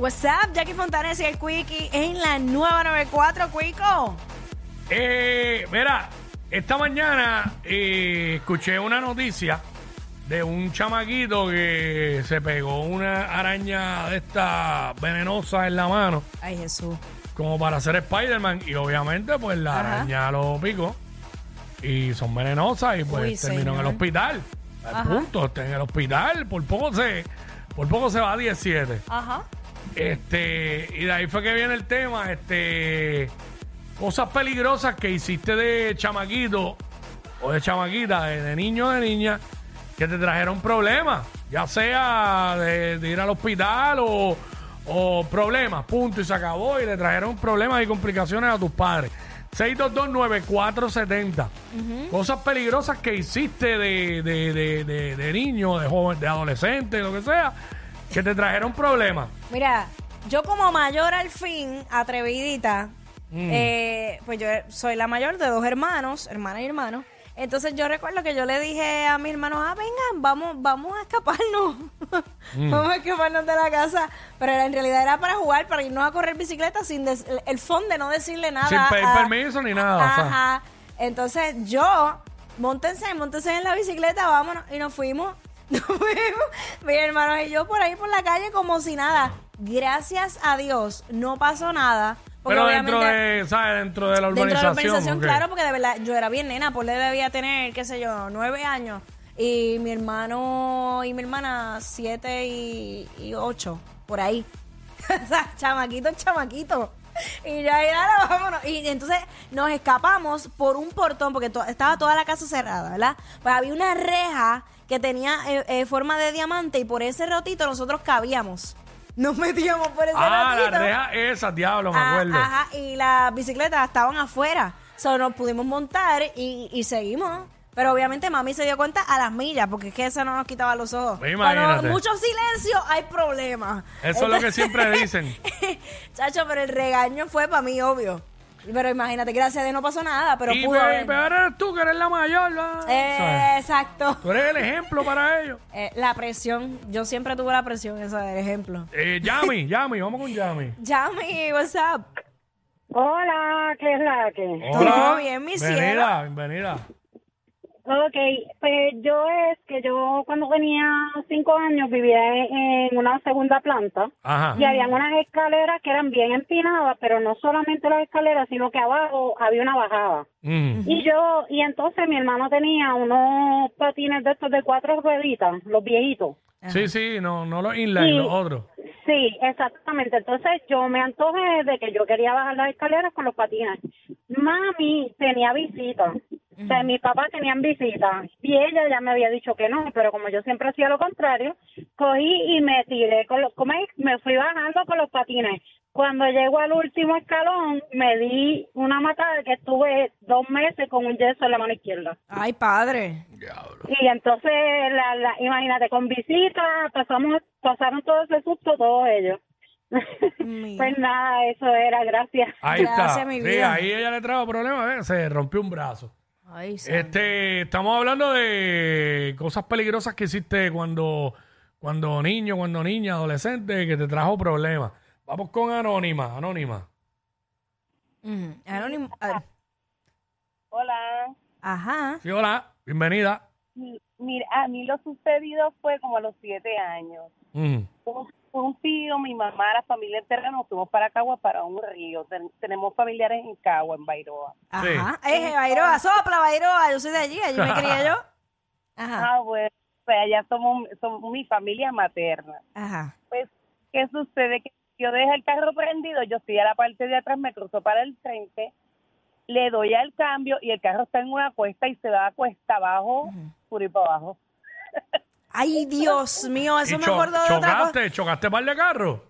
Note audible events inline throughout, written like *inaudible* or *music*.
What's up, Jackie Fontanes y el Quickie en la nueva 94, Quico. Eh, mira, esta mañana eh, escuché una noticia de un chamaquito que se pegó una araña de esta venenosa en la mano, Ay, Jesús. como para hacer Spider-Man, y obviamente, pues la Ajá. araña lo picó y son venenosas y pues Uy, terminó en el señor. hospital. Al Ajá. punto, está en el hospital, por poco se, por poco se va a 17. Ajá. Este, y de ahí fue que viene el tema, este, cosas peligrosas que hiciste de chamaquito o de chamaquita, de, de niño o de niña, que te trajeron problemas, ya sea de, de ir al hospital o, o problemas, punto, y se acabó, y le trajeron problemas y complicaciones a tus padres. 6229470. Cosas peligrosas que hiciste de, de, de, de, de niño, de joven, de adolescente, lo que sea, que te trajeron problemas. Mira, yo como mayor al fin, atrevidita, Mm. eh, pues yo soy la mayor de dos hermanos, hermana y hermano. Entonces yo recuerdo que yo le dije a mis hermanos, ah, vengan, vamos, vamos a escaparnos. Mm. *laughs* vamos a escaparnos de la casa. Pero en realidad era para jugar, para irnos a correr bicicleta sin des- el- fondo de no decirle nada. Sin pedir a- permiso ni nada, o sea. Ajá. Entonces yo, montense, montense en la bicicleta, vámonos. Y nos fuimos. *laughs* Nos. Mis hermanos y yo por ahí por la calle como si nada. Gracias a Dios, no pasó nada. Pero dentro de, ¿sabes? Dentro de la dentro de urbanización. la urbanización, claro, porque de verdad yo era bien nena, por le debía tener, qué sé yo, nueve años. Y mi hermano y mi hermana, siete y, y ocho, por ahí. *laughs* o sea, chamaquito, chamaquito. Y ya, ya, vámonos. Y entonces nos escapamos por un portón, porque to- estaba toda la casa cerrada, ¿verdad? Pues había una reja que tenía eh, eh, forma de diamante y por ese rotito nosotros cabíamos. Nos metíamos por ese Ah, rotito. la reja esa, diablo, me Ah, acuerdo. Ajá, y las bicicletas estaban afuera. Solo nos pudimos montar y, y seguimos. Pero obviamente mami se dio cuenta a las millas, porque es que eso no nos quitaba los ojos. Pues Cuando imagínate. mucho silencio, hay problemas. Eso es lo que siempre *laughs* dicen. Chacho, pero el regaño fue para mí, obvio. Pero imagínate, gracias a Dios no pasó nada, pero y pudo pe- haber. peor eres tú, que eres la mayor, ¿verdad? Eh, ¿Sabes? exacto. Tú eres el ejemplo para ellos. *laughs* Eh, la presión, yo siempre tuve la presión, esa del ejemplo. Eh, Yami, *laughs* Yami, vamos con Yami. Yami, what's up? Hola, ¿qué es la que? Todo bien, mi bienvenida, cielo. bienvenida. Ok, pues yo es que yo cuando tenía cinco años vivía en, una segunda planta Ajá. y habían unas escaleras que eran bien empinadas, pero no solamente las escaleras, sino que abajo había una bajada. Mm. Y yo, y entonces mi hermano tenía unos patines de estos de cuatro rueditas, los viejitos. Sí, sí, no, no los inline, los otros. Sí, exactamente. Entonces yo me antojé de que yo quería bajar las escaleras con los patines. Mami tenía visita. O sea, mis papás tenían visita. Y ella ya me había dicho que no, pero como yo siempre hacía lo contrario, cogí y me tiré con los, ¿cómo es? Me fui bajando con los patines. Cuando llego al último escalón, me di una matada que estuve dos meses con un yeso en la mano izquierda. Ay, padre. Y entonces, la, la, imagínate, con visita, pasamos, pasaron todo ese susto todos ellos. *laughs* Pues nada, eso era, gracias. Ahí Gracias, está. mi Sí, ahí ella le trajo problemas, ¿ves? se rompió un brazo. Ay. Este, estamos hablando de cosas peligrosas que hiciste cuando, cuando niño, cuando niña, adolescente, que te trajo problemas. Vamos con Anónima, Anónima. Ujú. Anónimo. ah, Hola. Ajá. Sí, hola, bienvenida. Mi- Mira, a mí lo sucedido fue como a los siete años. Mm. Un, un tío, mi mamá, la familia entera nos fuimos para Cagua para un río. Ten- tenemos familiares en Cagua, en Bairoa. Ajá. Eh, Bairoa, sopla, Bairoa. Yo soy de allí, allí me crié yo. *laughs* Ajá. Ah, bueno, pues allá somos, somos mi familia materna. Ajá. Pues, ¿qué sucede? Que yo dejé el carro prendido, yo estoy a la parte de atrás, me cruzo para el frente, le doy al cambio y el carro está en una cuesta y se va a cuesta abajo, por ir para abajo. *laughs* Ay, Dios mío, eso me acuerdo de otra cosa. chocaste, chocaste par de carros.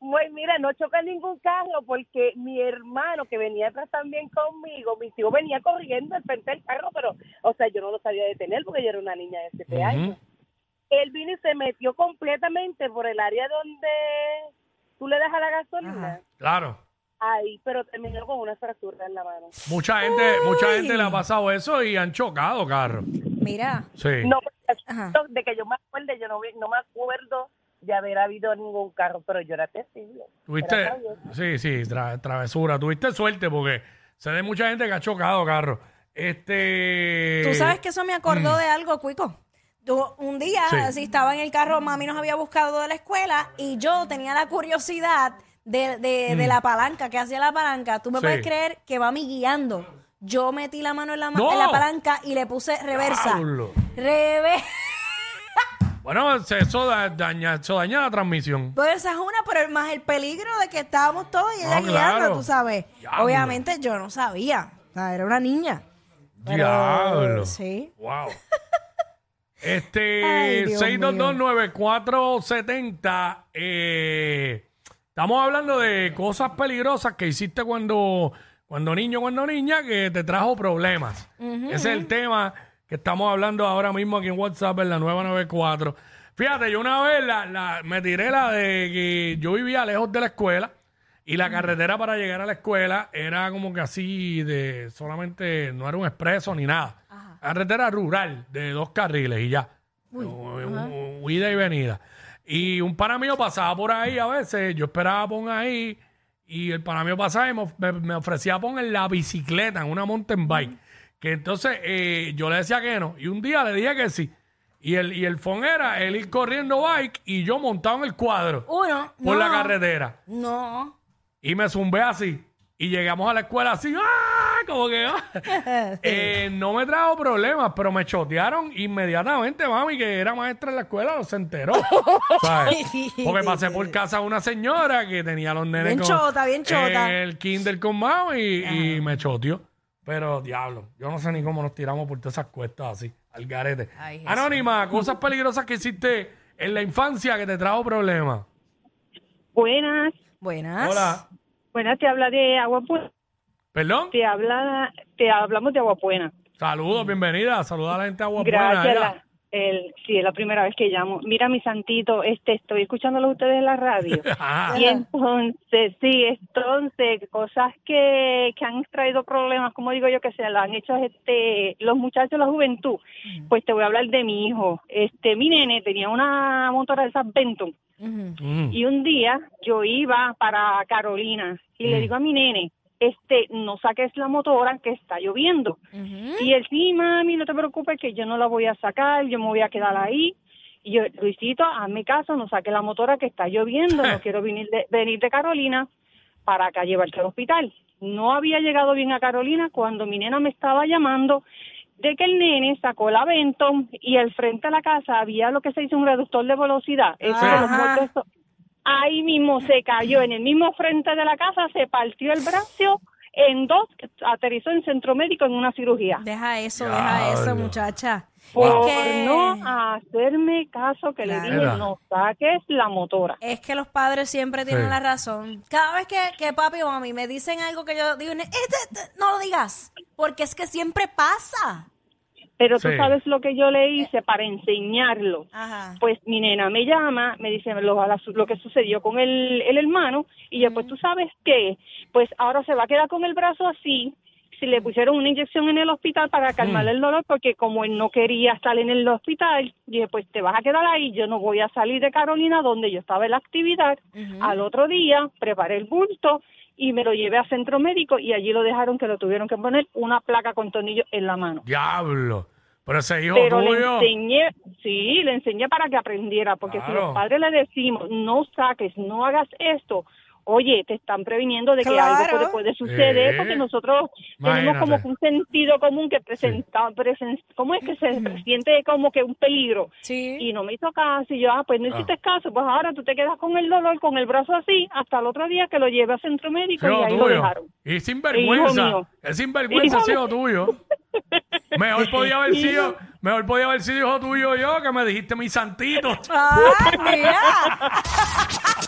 Pues mira, no choca ningún carro porque mi hermano que venía atrás también conmigo, mi tío venía corriendo al frente del carro, pero, o sea, yo no lo sabía detener porque yo era una niña de 7 Ujú. años. Él vino y se metió completamente por el área donde tú le das a la gasolina. Ajá. Claro. Ahí, pero terminó con una fractura en la mano. Mucha gente, mucha gente le ha pasado eso y han chocado carros. Mira. Sí. No, Ajá. de que yo me acuerde, yo no, me acuerdo de haber habido ningún carro, pero yo era testigo. Tuviste, sí, sí, tra- travesura. Tuviste suerte porque se ve mucha gente que ha chocado carro. Este. Tú sabes que eso me acordó de algo, Cuico. Tú, un día, Sí. así estaba en el carro, mami nos había buscado de la escuela y yo tenía la curiosidad de, de- de la palanca, que hacía la palanca. Tú me Sí. puedes creer que mami guiando. Yo metí la mano en la, ma- ¡No! en la palanca y le puse reversa. Diablo. Reversa. *laughs* Bueno, se- eso da- daña, eso daña la transmisión. Pues esa es una, pero más el peligro de que estábamos todos y ella No, guiando, claro. tú sabes. Diablo. Obviamente yo no sabía. O sea, era una niña. Pero, Diablo. Sí. Wow. *laughs* Este, Ay, Dios 6229470. Eh, estamos hablando de cosas peligrosas que hiciste cuando, cuando niño, cuando niña, que te trajo problemas. Ese es el tema que estamos hablando ahora mismo aquí en WhatsApp en la 994. Fíjate, yo una vez la, la- me tiré la de que yo vivía lejos de la escuela y la carretera para llegar a la escuela era como que así de solamente, no era un expreso ni nada. Carretera rural de dos carriles y ya. U- u- Ida y venida. Y un pana mío pasaba por ahí a veces, yo esperaba por ahí y el pana mío pasaba y me, of- me- me ofrecía poner la bicicleta en una mountain bike. Que entonces eh, yo le decía que no. Y un día le dije que sí. Y el, y el phone era él ir corriendo bike y yo montado en el cuadro Uno. por la no, carretera. No. Y me zumbé así. Y llegamos a la escuela así, ¡ah! Como que, ¡ah! *laughs* Eh, no me trajo problemas, pero me chotearon inmediatamente, mami, que era maestra en la escuela, se enteró. *laughs* ¿sabes? Porque pasé por casa de una señora que tenía los nenes Bien con- chota, bien chota. en el kinder con mami y, y me choteó. Pero, diablo, yo no sé ni cómo nos tiramos por todas esas cuestas así, al garete. Ay. Anónima, cosas peligrosas que hiciste en la infancia que te trajo problemas. Buenas. Buenas. Hola. Buenas, te habla de Agua Buena. ¿Perdón? Te habla, te hablamos de Agua Buena. Saludos, bienvenida. Saluda a la gente de Agua Buena, Gracias. la- el, sí, es la primera vez que llamo. Mira, mi santito, este, estoy escuchándolo ustedes en la radio. Ajá. *laughs* Y entonces, sí, entonces, cosas que, que han traído problemas, como digo yo, que se lo han hecho este, los muchachos de la juventud. Pues te voy a hablar de mi hijo. Este, mi nene tenía una motora de esas Benton. Mm. Y un día yo iba para Carolina y le digo a mi nene, este, no saques la motora que está lloviendo. Y él, sí, mami, no te preocupes que yo no la voy a sacar, yo me voy a quedar ahí. Y yo, Luisito, hazme caso, no saque la motora que está lloviendo, no *laughs* quiero venir de, venir de Carolina para acá llevarte al hospital. No había llegado bien a Carolina cuando mi nena me estaba llamando de que el nene sacó la Benton y al frente de la casa había lo que se dice un reductor de velocidad. Eso Ahí mismo se cayó en el mismo frente de la casa, se partió el brazo en dos, aterrizó en centro médico en una cirugía. Deja eso, deja eso, muchacha. Por Es que, no hacerme caso que Claro. le dije, no saques la motora. es que los padres siempre tienen Sí. la razón. Cada vez que, que papi o mami me dicen algo que yo digo, "Este, este, no lo digas, porque es que siempre pasa. Pero tú Sí. sabes lo que yo le hice para enseñarlo. Ajá. Pues mi nena me llama, me dice lo, que sucedió con el, el hermano, y yo, pues tú sabes qué, pues ahora se va a quedar con el brazo así, si le pusieron una inyección en el hospital para calmarle el dolor, porque como él no quería estar en el hospital, dije, pues te vas a quedar ahí, yo no voy a salir de Carolina, donde yo estaba en la actividad. Al otro día preparé el bulto y me lo llevé a centro médico y allí lo dejaron que lo tuvieron que poner una placa con tornillo en la mano. Diablo. Pero ese hijo Pero le enseñé, sí, le enseñé para que aprendiera, porque si los padres le decimos, no saques, no hagas esto, oye, te están previniendo de que algo puede, puede suceder, Sí. porque nosotros tenemos como que un sentido común que presenta, presen- ¿cómo es que se siente como que un peligro? Sí. Y no me hizo caso, y yo, ah, pues no hiciste caso, pues ahora tú te quedas con el dolor, con el brazo así, hasa el otro día que lo lleve a centro médico y ahí lo tuyo. dejaron. Y sinvergüenza. Es sinvergüenza Hijo tuyo. Mejor *laughs* podía haber sido, mejor podía haber sido hijo tuyo yo, que me dijiste mi santito. Ay, mira. *laughs*